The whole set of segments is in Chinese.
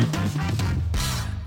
シャンシャン!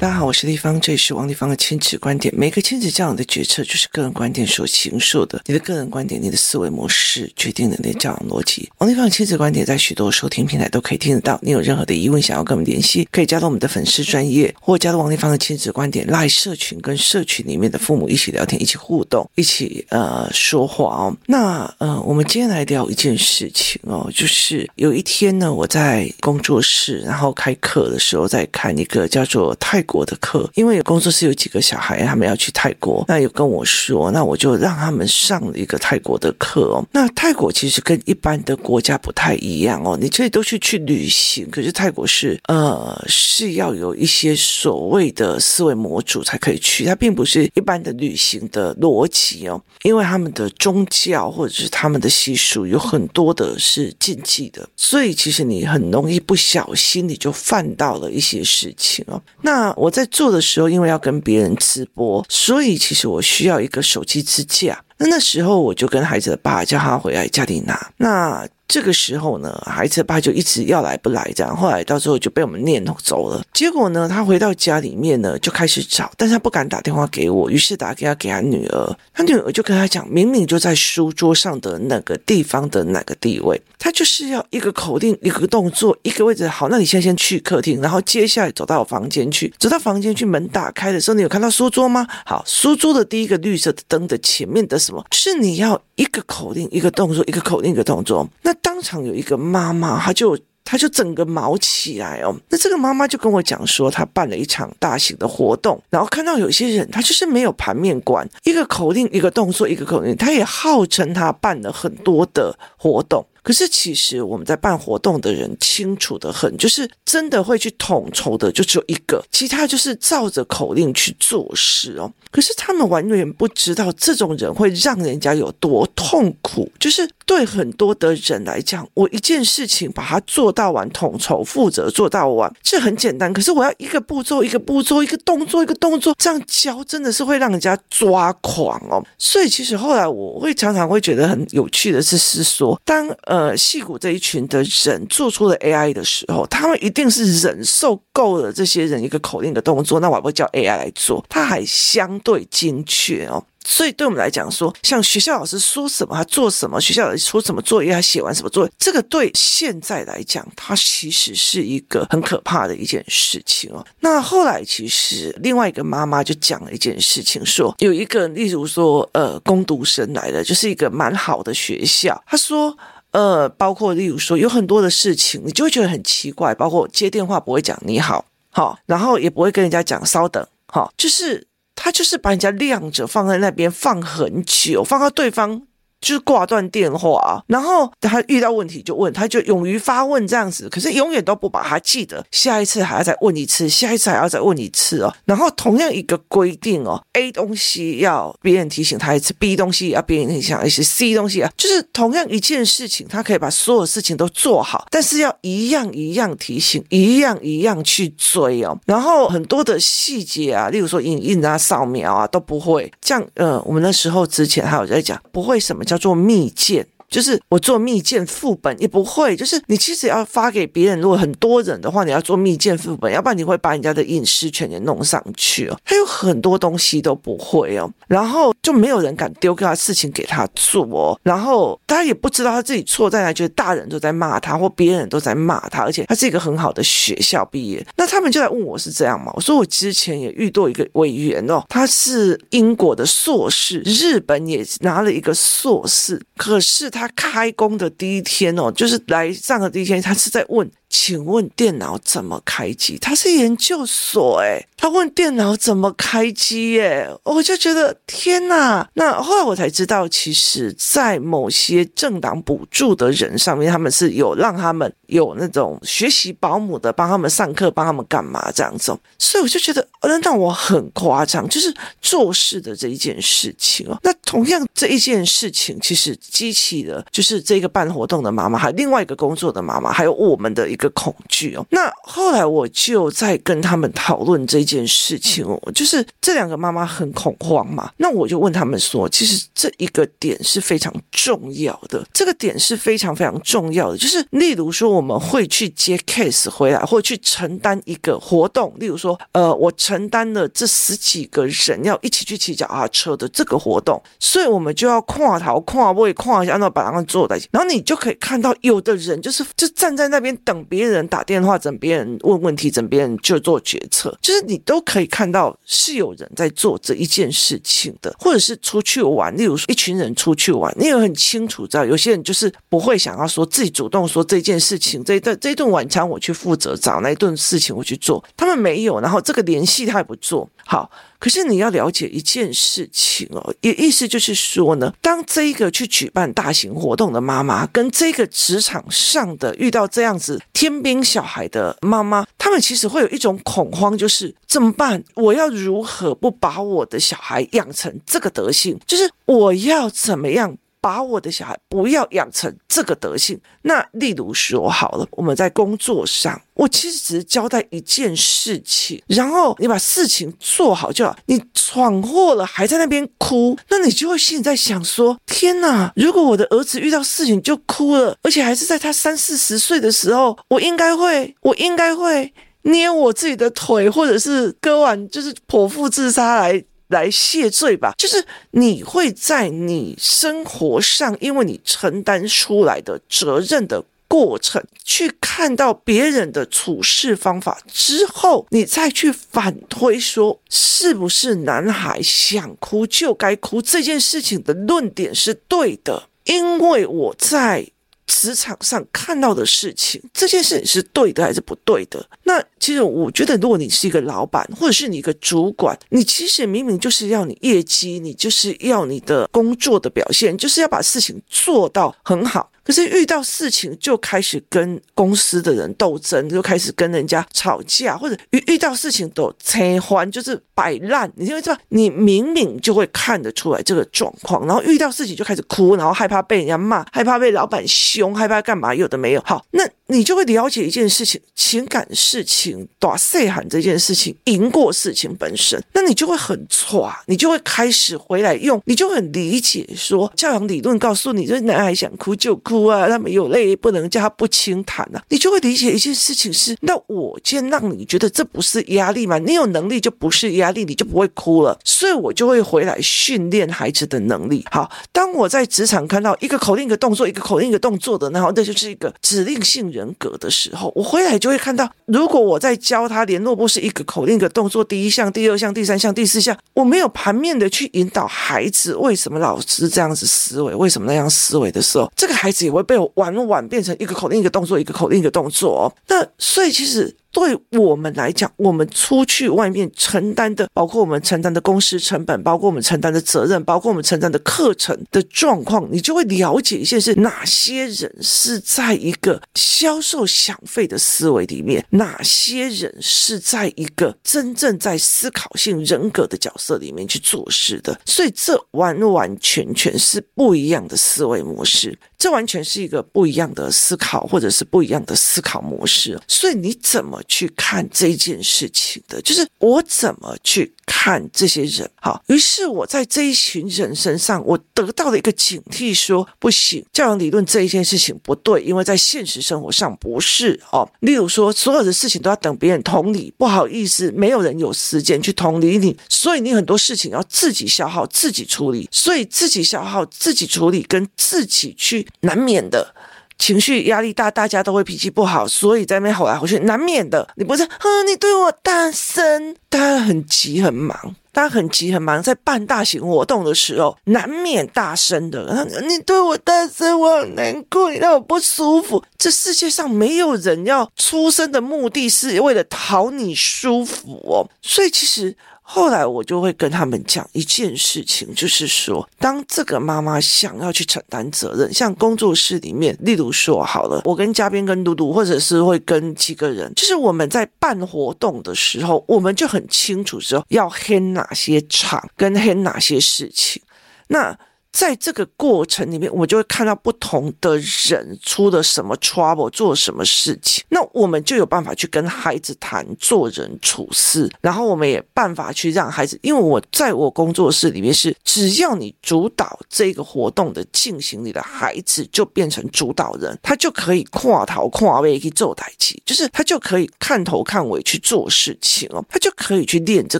大家好，我是丽芳，这里是王丽芳的亲子观点。每个亲子这样的决策就是个人观点所形塑的。你的个人观点，你的思维模式决定了你的教养逻辑。王丽芳的亲子观点在许多收听平台都可以听得到。你有任何的疑问想要跟我们联系，可以加入我们的粉丝专业，或加入王丽芳的亲子观点拉社群，跟社群里面的父母一起聊天，一起互动，一起呃说话哦。那呃，我们今天来聊一件事情哦，就是有一天呢，我在工作室，然后开课的时候，在看一个叫做泰国。的课，因为工作室有几个小孩，他们要去泰国，那有跟我说，那我就让他们上了一个泰国的课哦。那泰国其实跟一般的国家不太一样哦，你这里都去去旅行，可是泰国是呃是要有一些所谓的思维模组才可以去，它并不是一般的旅行的逻辑哦，因为他们的宗教或者是他们的习俗有很多的是禁忌的，所以其实你很容易不小心你就犯到了一些事情哦。那我在做的时候，因为要跟别人直播，所以其实我需要一个手机支架。那那时候我就跟孩子的爸叫他回来家里拿。那这个时候呢，孩子爸就一直要来不来这样，后来到时候就被我们念走了。结果呢，他回到家里面呢，就开始找，但是他不敢打电话给我，于是打给他给他女儿。他女儿就跟他讲，明明就在书桌上的哪个地方的哪个地位，他就是要一个口令，一个动作，一个位置。好，那你现在先去客厅，然后接下来走到我房间去，走到房间去，门打开的时候，你有看到书桌吗？好，书桌的第一个绿色的灯的前面的什么？是你要一个口令，一个动作，一个口令，一个动作。那当场有一个妈妈，她就她就整个毛起来哦。那这个妈妈就跟我讲说，她办了一场大型的活动，然后看到有些人，他就是没有盘面馆，一个口令，一个动作，一个口令，他也号称他办了很多的活动。可是其实我们在办活动的人清楚的很，就是真的会去统筹的就只有一个，其他就是照着口令去做事哦。可是他们完全不知道这种人会让人家有多痛苦，就是对很多的人来讲，我一件事情把它做到完，统筹负责做到完，这很简单。可是我要一个步骤一个步骤，一个动作一个动作这样教，真的是会让人家抓狂哦。所以其实后来我会常常会觉得很有趣的是，是说当。呃，戏骨这一群的人做出了 AI 的时候，他们一定是忍受够了这些人一个口令的动作，那我不会叫 AI 来做，它还相对精确哦。所以对我们来讲说，像学校老师说什么，他做什么；学校老师说什么作业，他写完什么作业，这个对现在来讲，它其实是一个很可怕的一件事情哦。那后来其实另外一个妈妈就讲了一件事情，说有一个，例如说，呃，工读生来的，就是一个蛮好的学校，他说。呃，包括例如说，有很多的事情，你就会觉得很奇怪。包括接电话不会讲你好，好，然后也不会跟人家讲稍等，哈，就是他就是把人家晾着放在那边放很久，放到对方。就是挂断电话啊，然后他遇到问题就问，他就勇于发问这样子，可是永远都不把他记得，下一次还要再问一次，下一次还要再问一次哦。然后同样一个规定哦，A 东西要别人提醒他一次，B 东西要别人提醒一次，C 东西啊，就是同样一件事情，他可以把所有事情都做好，但是要一样一样提醒，一样一样去追哦。然后很多的细节啊，例如说影印啊、扫描啊都不会。这样呃，我们那时候之前还有在讲，不会什么。叫做蜜饯。就是我做密件副本也不会，就是你其实要发给别人，如果很多人的话，你要做密件副本，要不然你会把人家的隐私权给弄上去哦。他有很多东西都不会哦，然后就没有人敢丢给他事情给他做哦，然后他也不知道他自己错在哪，觉得大人都在骂他，或别人都在骂他，而且他是一个很好的学校毕业，那他们就来问我是这样吗？我说我之前也遇到一个委员哦，他是英国的硕士，日本也拿了一个硕士，可是他。他开工的第一天哦，就是来上的第一天，他是在问。请问电脑怎么开机？他是研究所诶，他问电脑怎么开机耶？我就觉得天哪！那后来我才知道，其实，在某些政党补助的人上面，他们是有让他们有那种学习保姆的，帮他们上课，帮他们干嘛这样子。所以我就觉得，那让我很夸张，就是做事的这一件事情哦。那同样这一件事情，其实激起了就是这个办活动的妈妈，还有另外一个工作的妈妈，还有我们的一个。恐惧哦。那后来我就在跟他们讨论这件事情哦，就是这两个妈妈很恐慌嘛。那我就问他们说，其实这一个点是非常重要的，这个点是非常非常重要的，就是例如说我们会去接 case 回来，或去承担一个活动，例如说，呃，我承担了这十几个人要一起去骑脚踏车的这个活动，所以我们就要跨头跨位跨一下，然后把他们坐在一起，然后你就可以看到有的人就是就站在那边等别人打电话，等别人问问题，等别人就做决策，就是你都可以看到是有人在做这一件事情的，或者是出去玩，例如说一群人出去玩，你也很清楚知道，有些人就是不会想要说自己主动说这件事情，这一顿这一顿晚餐我去负责找那一顿事情我去做，他们没有，然后这个联系他也不做好。可是你要了解一件事情哦，也意思就是说呢，当这一个去举办大型活动的妈妈，跟这个职场上的遇到这样子天兵小孩的妈妈，他们其实会有一种恐慌，就是怎么办？我要如何不把我的小孩养成这个德性？就是我要怎么样？把我的小孩不要养成这个德性。那例如说好了，我们在工作上，我其实只是交代一件事情，然后你把事情做好就好。你闯祸了还在那边哭，那你就会心里在想说：天哪！如果我的儿子遇到事情就哭了，而且还是在他三四十岁的时候，我应该会，我应该会捏我自己的腿，或者是割腕，就是剖腹自杀来。来谢罪吧，就是你会在你生活上，因为你承担出来的责任的过程，去看到别人的处事方法之后，你再去反推说，是不是男孩想哭就该哭这件事情的论点是对的，因为我在。职场上看到的事情，这件事情是对的还是不对的？那其实我觉得，如果你是一个老板，或者是你一个主管，你其实明明就是要你业绩，你就是要你的工作的表现，就是要把事情做到很好。可是遇到事情就开始跟公司的人斗争，就开始跟人家吵架，或者遇遇到事情都拆欢，就是摆烂。你因为这，你明明就会看得出来这个状况，然后遇到事情就开始哭，然后害怕被人家骂，害怕被老板凶，害怕干嘛？有的没有。好，那你就会了解一件事情：情感事情，大细喊这件事情赢过事情本身，那你就会很挫，你就会开始回来用，你就很理解说教养理论告诉你，这男孩想哭就哭。哭啊！他没有泪，不能叫他不轻弹啊！你就会理解一件事情是：那我先让你觉得这不是压力嘛？你有能力就不是压力，你就不会哭了。所以我就会回来训练孩子的能力。好，当我在职场看到一个口令一个动作，一个口令一个动作的，然后那就是一个指令性人格的时候，我回来就会看到，如果我在教他联络簿是一个口令一个动作，第一项、第二项、第三项、第四项，我没有盘面的去引导孩子为什么老师这样子思维，为什么那样思维的时候，这个孩子。也会被我玩完变成一个口令一个动作，一个口令一个动作。那所以其实。对我们来讲，我们出去外面承担的，包括我们承担的公司成本，包括我们承担的责任，包括我们承担的课程的状况，你就会了解一些是哪些人是在一个销售想费的思维里面，哪些人是在一个真正在思考性人格的角色里面去做事的。所以这完完全全是不一样的思维模式，这完全是一个不一样的思考，或者是不一样的思考模式。所以你怎么去看这件事情的，就是我怎么去看这些人。好，于是我在这一群人身上，我得到了一个警惕说，说不行，教养理论这一件事情不对，因为在现实生活上不是哦。例如说，所有的事情都要等别人同理，不好意思，没有人有时间去同理你，所以你很多事情要自己消耗、自己处理，所以自己消耗、自己处理，跟自己去难免的。情绪压力大，大家都会脾气不好，所以在那边吼来吼去，难免的。你不是，哼，你对我大声，大家很急很忙，大家很急很忙，在办大型活动的时候，难免大声的。你对我大声，我很难过，你让我不舒服。这世界上没有人要出生的目的是为了讨你舒服哦，所以其实。后来我就会跟他们讲一件事情，就是说，当这个妈妈想要去承担责任，像工作室里面，例如说好了，我跟嘉宾、跟嘟嘟，或者是会跟几个人，就是我们在办活动的时候，我们就很清楚说要黑哪些场，跟黑哪些事情。那在这个过程里面，我就会看到不同的人出了什么 trouble，做什么事情，那我们就有办法去跟孩子谈做人处事，然后我们也办法去让孩子，因为我在我工作室里面是，只要你主导这个活动的进行，你的孩子就变成主导人，他就可以跨头跨尾去做代志，就是他就可以看头看尾去做事情哦，他就可以去练这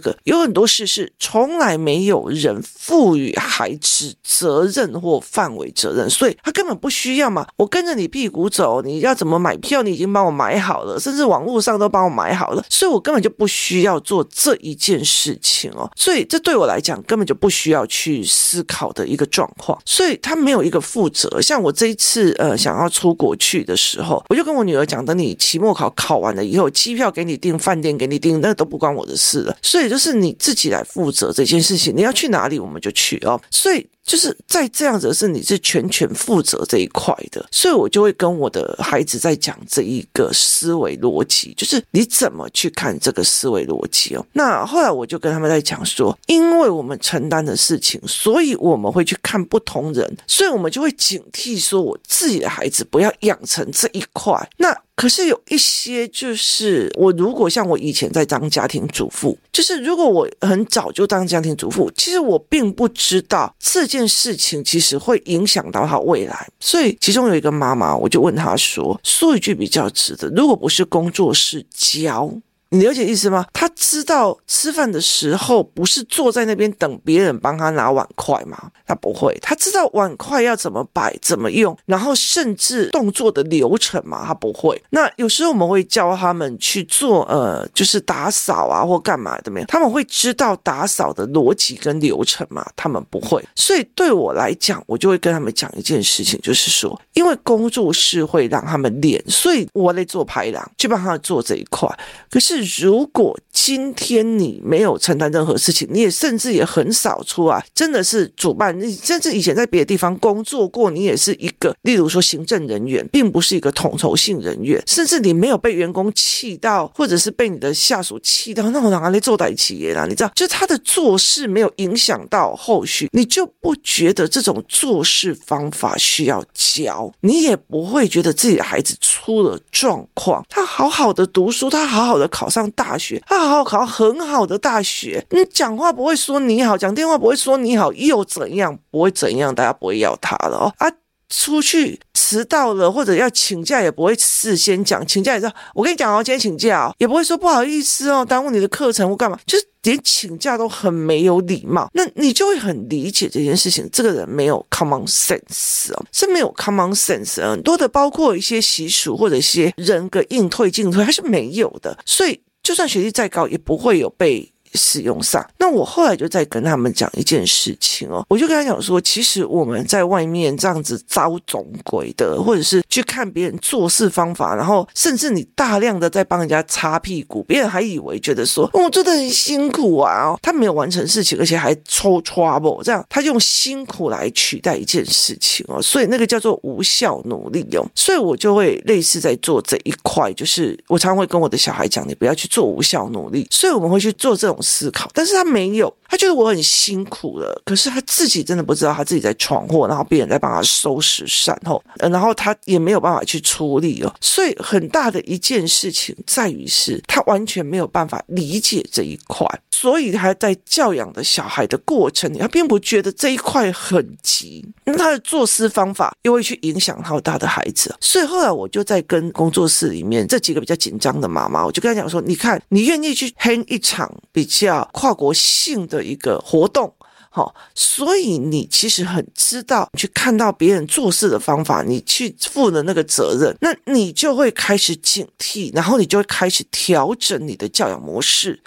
个。有很多事是从来没有人赋予孩子责任或范围责任，所以他根本不需要嘛。我跟着你屁股走，你要怎么买票，你已经帮我买好了，甚至网络上都帮我买好了，所以我根本就不需要做这一件事情哦。所以这对我来讲根本就不需要去思考的一个状况，所以他没有一个负责。像我这一次呃想要出国去的时候，我就跟我女儿讲，等你期末考考完了以后，机票给你订，饭店给你订，那都不关我的事了。所以就是你自己来负责这件事情，你要去哪里我们就去哦。所以。就是在这样子是你是全权负责这一块的，所以我就会跟我的孩子在讲这一个思维逻辑，就是你怎么去看这个思维逻辑哦。那后来我就跟他们在讲说，因为我们承担的事情，所以我们会去看不同人，所以我们就会警惕说，我自己的孩子不要养成这一块。那可是有一些，就是我如果像我以前在当家庭主妇，就是如果我很早就当家庭主妇，其实我并不知道这件事情其实会影响到他未来。所以其中有一个妈妈，我就问她说：“说一句比较直的，如果不是工作是教。”你了解意思吗？他知道吃饭的时候不是坐在那边等别人帮他拿碗筷吗？他不会。他知道碗筷要怎么摆、怎么用，然后甚至动作的流程吗？他不会。那有时候我们会教他们去做，呃，就是打扫啊或干嘛的没有？他们会知道打扫的逻辑跟流程吗？他们不会。所以对我来讲，我就会跟他们讲一件事情，就是说，因为工作室会让他们练，所以我来做排档，去帮他做这一块。可是。如果今天你没有承担任何事情，你也甚至也很少出来，真的是主办，你甚至以前在别的地方工作过，你也是一个，例如说行政人员，并不是一个统筹性人员，甚至你没有被员工气到，或者是被你的下属气到，那我哪来做代企业啦？你知道，就他的做事没有影响到后续，你就不觉得这种做事方法需要教，你也不会觉得自己的孩子出了状况，他好好的读书，他好好的考。上大学，他好好考很好的大学。你讲话不会说你好，讲电话不会说你好，又怎样？不会怎样？大家不会要他了哦。啊，出去迟到了或者要请假，也不会事先讲。请假也是，我跟你讲哦，今天请假哦，也不会说不好意思哦，耽误你的课程或干嘛，就是连请假都很没有礼貌。那你就会很理解这件事情，这个人没有 common sense 哦，是没有 common sense。很多的包括一些习俗或者一些人格应退进退，还是没有的。所以就算学历再高，也不会有被。使用上，那我后来就在跟他们讲一件事情哦，我就跟他讲说，其实我们在外面这样子招总鬼的，或者是去看别人做事方法，然后甚至你大量的在帮人家擦屁股，别人还以为觉得说，我做的很辛苦啊，哦，他没有完成事情，而且还抽 trouble，这样他用辛苦来取代一件事情哦，所以那个叫做无效努力哦，所以我就会类似在做这一块，就是我常常会跟我的小孩讲，你不要去做无效努力，所以我们会去做这种。思考，但是他没有，他觉得我很辛苦了，可是他自己真的不知道他自己在闯祸，然后别人在帮他收拾善后，然后他也没有办法去处理哦，所以很大的一件事情在于是他完全没有办法理解这一块。所以他在教养的小孩的过程里，他并不觉得这一块很急，因为他的做事方法又会去影响到他的孩子。所以后来我就在跟工作室里面这几个比较紧张的妈妈，我就跟他讲说：“你看，你愿意去签一场比较跨国性的一个活动，好，所以你其实很知道去看到别人做事的方法，你去负的那个责任，那你就会开始警惕，然后你就会开始调整你的教养模式。”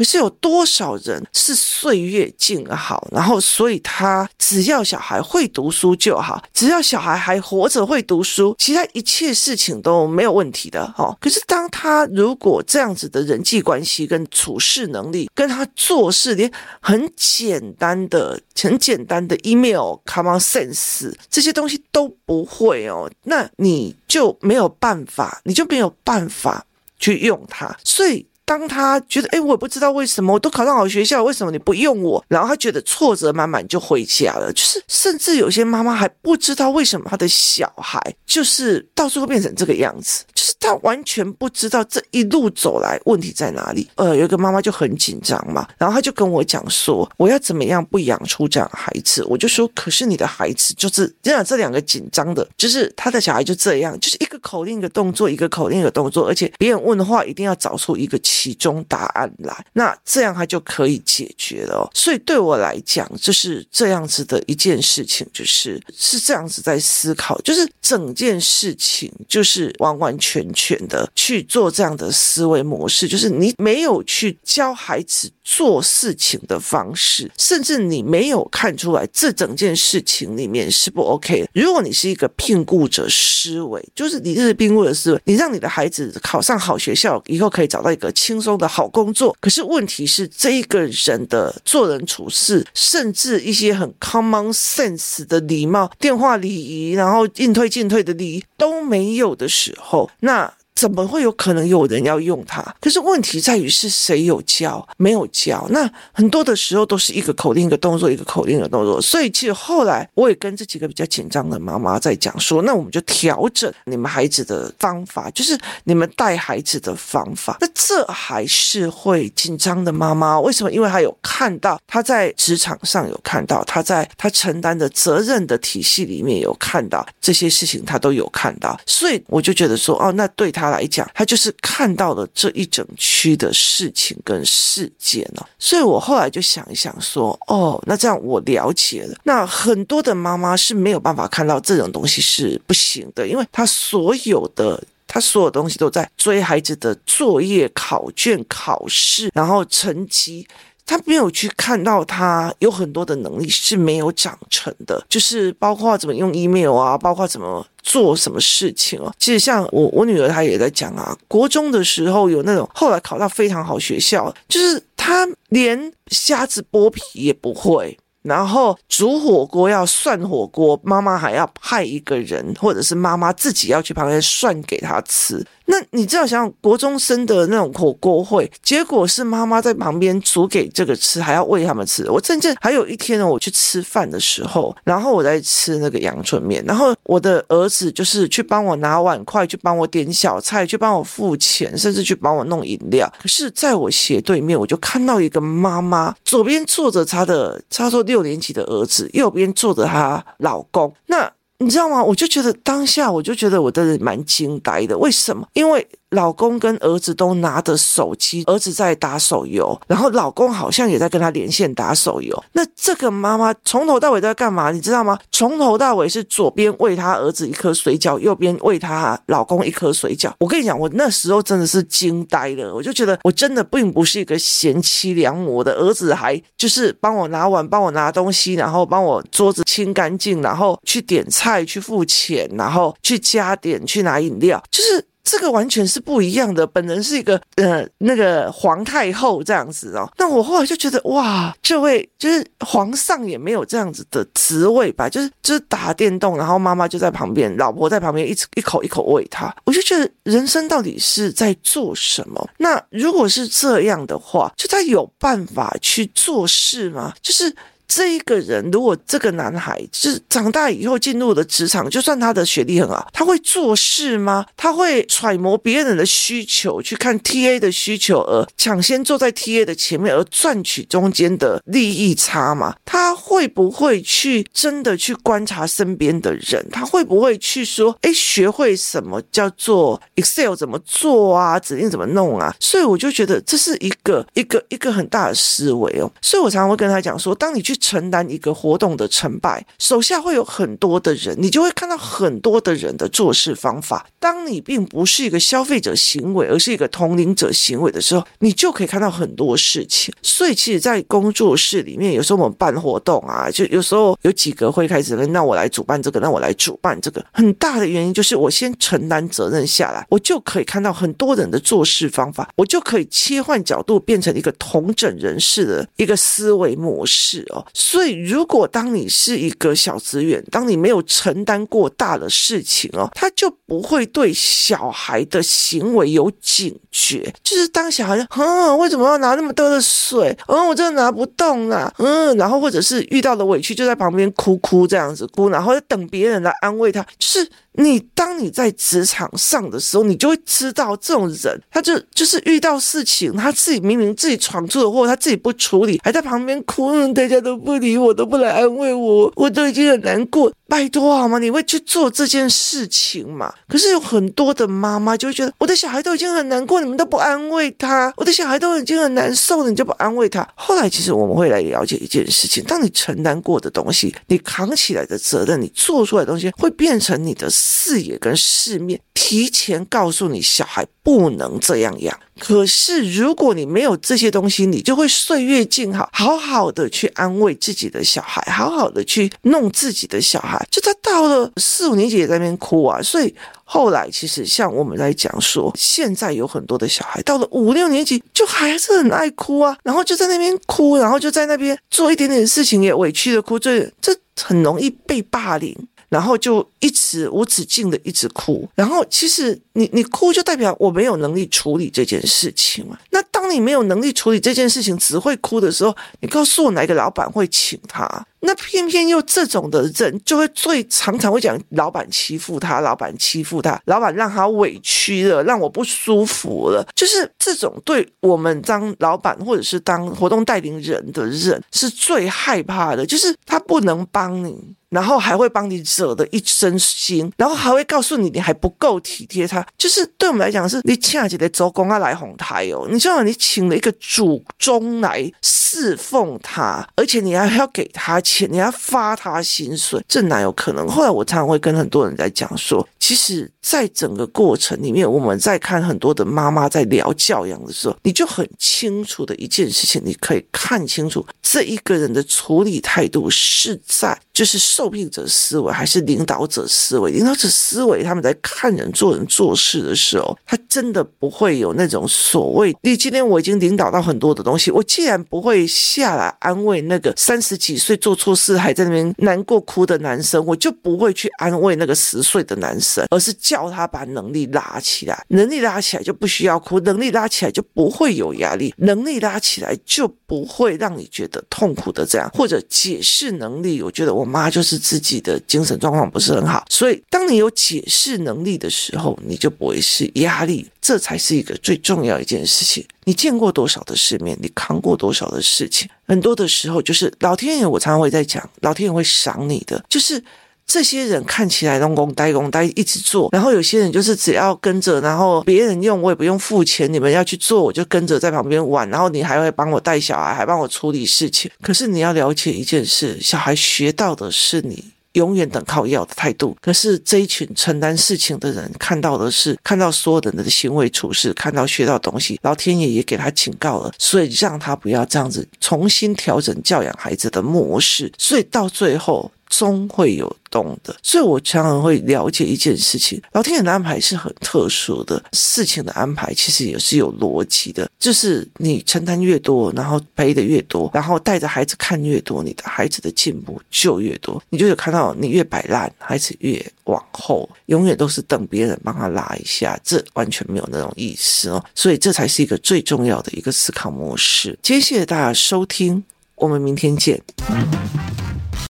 可是有多少人是岁月静好，然后所以他只要小孩会读书就好，只要小孩还活着会读书，其他一切事情都没有问题的哦。可是当他如果这样子的人际关系跟处事能力，跟他做事连很简单的、很简单的 email、common sense 这些东西都不会哦，那你就没有办法，你就没有办法去用它，所以。当他觉得，哎，我也不知道为什么，我都考上好学校，为什么你不用我？然后他觉得挫折满满就回家了。就是甚至有些妈妈还不知道为什么他的小孩就是到最后变成这个样子，就是他完全不知道这一路走来问题在哪里。呃，有一个妈妈就很紧张嘛，然后他就跟我讲说，我要怎么样不养出这样孩子？我就说，可是你的孩子就是这样，这两个紧张的，就是他的小孩就这样，就是一个口令一个动作，一个口令一个动作，而且别人问的话一定要找出一个其中答案来，那这样他就可以解决了。所以对我来讲，就是这样子的一件事情，就是是这样子在思考，就是整件事情就是完完全全的去做这样的思维模式，就是你没有去教孩子做事情的方式，甚至你没有看出来这整件事情里面是不 OK 的。如果你是一个聘雇者思维，就是你这是评估的思维，你让你的孩子考上好学校以后可以找到一个轻松的好工作。可是问题是，这一个人的做人处事，甚至一些很 common sense 的礼貌、电话礼仪，然后应退进退的礼仪都没有的时候，那。怎么会有可能有人要用它？可是问题在于是谁有教，没有教。那很多的时候都是一个口令一个动作，一个口令一个动作。所以其实后来我也跟这几个比较紧张的妈妈在讲说，那我们就调整你们孩子的方法，就是你们带孩子的方法。那这还是会紧张的妈妈，为什么？因为他有看到他在职场上有看到他在他承担的责任的体系里面有看到这些事情，他都有看到。所以我就觉得说，哦，那对她来讲，他就是看到了这一整区的事情跟事件哦，所以我后来就想一想说，哦，那这样我了解了。那很多的妈妈是没有办法看到这种东西是不行的，因为他所有的他所有东西都在追孩子的作业、考卷、考试，然后成绩。他没有去看到，他有很多的能力是没有长成的，就是包括怎么用 email 啊，包括怎么做什么事情啊。其实像我我女儿她也在讲啊，国中的时候有那种后来考到非常好学校，就是她连虾子剥皮也不会。然后煮火锅要涮火锅，妈妈还要派一个人，或者是妈妈自己要去旁边涮给他吃。那你知道，想想国中生的那种火锅会，结果是妈妈在旁边煮给这个吃，还要喂他们吃。我真正还有一天呢，我去吃饭的时候，然后我在吃那个阳春面，然后我的儿子就是去帮我拿碗筷，去帮我点小菜，去帮我付钱，甚至去帮我弄饮料。可是在我斜对面，我就看到一个妈妈，左边坐着她的，她说六年级的儿子，右边坐着她老公。那你知道吗？我就觉得当下，我就觉得我真的蛮惊呆的。为什么？因为。老公跟儿子都拿着手机，儿子在打手游，然后老公好像也在跟他连线打手游。那这个妈妈从头到尾都在干嘛？你知道吗？从头到尾是左边喂他儿子一颗水饺，右边喂他老公一颗水饺。我跟你讲，我那时候真的是惊呆了。我就觉得我真的并不是一个贤妻良母的儿子，还就是帮我拿碗，帮我拿东西，然后帮我桌子清干净，然后去点菜，去付钱，然后去加点，去拿饮料，就是。这个完全是不一样的。本人是一个呃那个皇太后这样子哦，那我后来就觉得哇，这位就是皇上也没有这样子的职位吧？就是就是打电动，然后妈妈就在旁边，老婆在旁边一直一口一口喂他。我就觉得人生到底是在做什么？那如果是这样的话，就他有办法去做事吗？就是。这一个人，如果这个男孩就是长大以后进入了职场，就算他的学历很好，他会做事吗？他会揣摩别人的需求，去看 TA 的需求，而抢先坐在 TA 的前面，而赚取中间的利益差吗？他会不会去真的去观察身边的人？他会不会去说，哎，学会什么叫做 Excel 怎么做啊？指令怎么弄啊？所以我就觉得这是一个一个一个很大的思维哦。所以我常常会跟他讲说，当你去。承担一个活动的成败，手下会有很多的人，你就会看到很多的人的做事方法。当你并不是一个消费者行为，而是一个同龄者行为的时候，你就可以看到很多事情。所以，其实，在工作室里面，有时候我们办活动啊，就有时候有几个会开始，那我来主办这个，那我来主办这个。很大的原因就是我先承担责任下来，我就可以看到很多人的做事方法，我就可以切换角度，变成一个同整人士的一个思维模式哦。所以，如果当你是一个小职员，当你没有承担过大的事情哦，他就不会对小孩的行为有警觉。就是当小孩说，嗯，为什么要拿那么多的水？嗯，我真的拿不动啊。嗯，然后或者是遇到了委屈，就在旁边哭哭这样子哭，然后等别人来安慰他，就是。你当你在职场上的时候，你就会知道这种人，他就就是遇到事情，他自己明明自己闯出的祸，他自己不处理，还在旁边哭，大家都不理我，都不来安慰我，我都已经很难过。拜托好吗？你会去做这件事情吗？可是有很多的妈妈就会觉得，我的小孩都已经很难过，你们都不安慰他；我的小孩都已经很难受了，你就不安慰他。后来其实我们会来了解一件事情：当你承担过的东西，你扛起来的责任，你做出来的东西，会变成你的。视野跟世面，提前告诉你小孩不能这样养。可是如果你没有这些东西，你就会岁月静好，好好的去安慰自己的小孩，好好的去弄自己的小孩。就他到了四五年级也在那边哭啊，所以后来其实像我们来讲说，现在有很多的小孩到了五六年级就还是很爱哭啊，然后就在那边哭，然后就在那边做一点点事情也委屈的哭，这这很容易被霸凌。然后就一直无止境的一直哭，然后其实你你哭就代表我没有能力处理这件事情嘛。那当你没有能力处理这件事情，只会哭的时候，你告诉我哪个老板会请他？那偏偏又这种的人就会最常常会讲老板欺负他，老板欺负他，老板让他委屈了，让我不舒服了。就是这种对我们当老板或者是当活动带领人的人是最害怕的，就是他不能帮你。然后还会帮你惹得一身腥，然后还会告诉你你还不够体贴他，就是对我们来讲是你请几个周公啊来哄他哟，你知道你请了一个祖宗来侍奉他，而且你还要给他钱，你要发他薪水，这哪有可能？后来我常常会跟很多人在讲说，其实在整个过程里面，我们在看很多的妈妈在聊教养的时候，你就很清楚的一件事情，你可以看清楚这一个人的处理态度是在。就是受聘者思维还是领导者思维？领导者思维，他们在看人、做人、做事的时候，他真的不会有那种所谓。你今天我已经领导到很多的东西，我既然不会下来安慰那个三十几岁做错事还在那边难过哭的男生，我就不会去安慰那个十岁的男生，而是叫他把能力拉起来。能力拉起来就不需要哭，能力拉起来就不会有压力，能力拉起来就不会让你觉得痛苦的这样，或者解释能力，我觉得我。妈就是自己的精神状况不是很好，所以当你有解释能力的时候，你就不会是压力，这才是一个最重要一件事情。你见过多少的世面，你扛过多少的事情，很多的时候就是老天爷，我常常会在讲，老天爷会赏你的，就是。这些人看起来用功呆功呆一直做，然后有些人就是只要跟着，然后别人用我也不用付钱，你们要去做我就跟着在旁边玩，然后你还会帮我带小孩，还帮我处理事情。可是你要了解一件事，小孩学到的是你永远等靠要的态度，可是这一群承担事情的人看到的是看到所有人的行为处事，看到学到东西，老天爷也给他警告了，所以让他不要这样子重新调整教养孩子的模式，所以到最后。终会有动的，所以我常常会了解一件事情：老天爷的安排是很特殊的，事情的安排其实也是有逻辑的。就是你承担越多，然后背的越多，然后带着孩子看越多，你的孩子的进步就越多。你就有看到你越摆烂，孩子越往后，永远都是等别人帮他拉一下，这完全没有那种意思哦。所以这才是一个最重要的一个思考模式。谢谢大家收听，我们明天见。